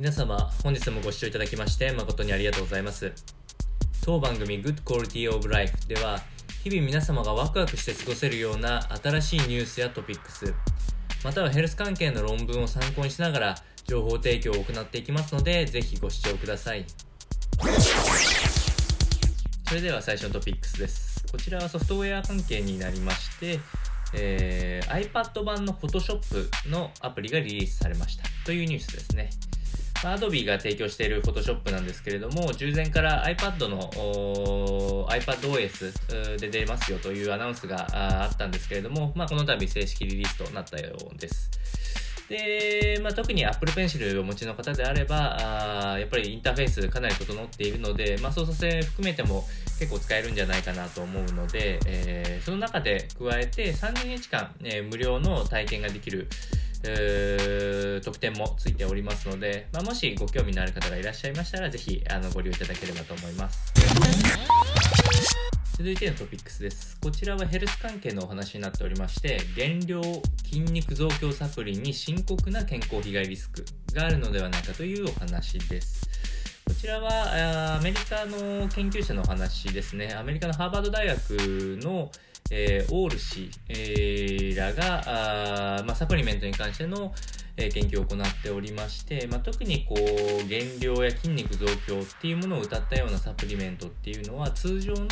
皆様本日もご視聴いただきまして誠にありがとうございます。当番組 Good Quality of Life では日々皆様がワクワクして過ごせるような新しいニュースやトピックスまたはヘルス関係の論文を参考にしながら情報提供を行っていきますのでぜひご視聴ください。それでは最初のトピックスです。こちらはソフトウェア関係になりましてえー、iPad 版の Photoshop のアプリがリリースされました。というニュースですね。まあ、Adobe が提供している Photoshop なんですけれども、従前から iPad の iPadOS で出ますよというアナウンスがあったんですけれども、まあ、この度正式リリースとなったようです。で、まあ、特に Apple Pencil をお持ちの方であれば、あやっぱりインターフェースかなり整っているので、まあ、操作性含めても結構使えるんじゃないかなと思うので、えー、その中で加えて30日間、えー、無料の体験ができる、特典もついておりますので、まあ、もしご興味のある方がいらっしゃいましたら、ぜひあのご利用いただければと思います。続いてのトピックスです。こちらはヘルス関係のお話になっておりまして、減量筋肉増強サプリに深刻な健康被害リスクがあるのではないかというお話です。こちらはアメリカの研究者のお話ですね。アメリカのハーバード大学の、えー、オール氏、えー、らがあ、まあ、サプリメントに関しての、え、研究を行っておりまして、まあ、特にこう減量や筋肉増強っていうものを謳ったようなサプリメントっていうのは通常の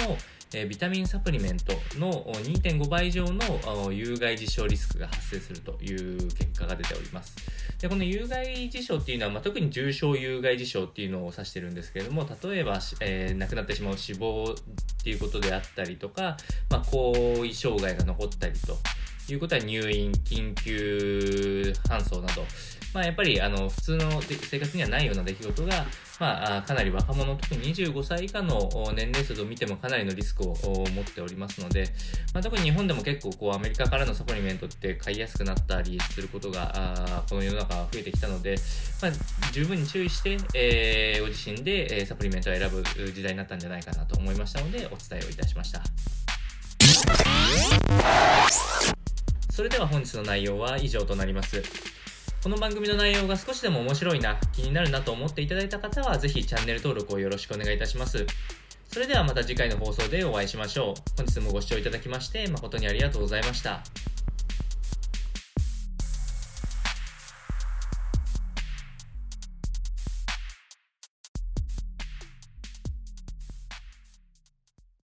えビタミンサプリメントの2.5倍以上の有害事象リスクが発生するという結果が出ております。でこの有害事象っていうのは、まあ、特に重症有害事象っていうのを指してるんですけれども例えば、えー、亡くなってしまう死亡っていうことであったりとか、まあ、後遺障害が残ったりということは入院緊急搬送などまあ、やっぱりあの普通の生活にはないような出来事が、まあ、かなり若者、特に25歳以下の年齢層を見てもかなりのリスクを持っておりますので、まあ、特に日本でも結構こうアメリカからのサプリメントって買いやすくなったりすることがこの世の中は増えてきたので、まあ、十分に注意して、えー、ご自身でサプリメントを選ぶ時代になったんじゃないかなと思いましたのでお伝えをいたしました。それでは本日の内容は以上となります。この番組の内容が少しでも面白いな、気になるなと思っていただいた方は、ぜひチャンネル登録をよろしくお願いいたします。それではまた次回の放送でお会いしましょう。本日もご視聴いただきまして誠にありがとうございました。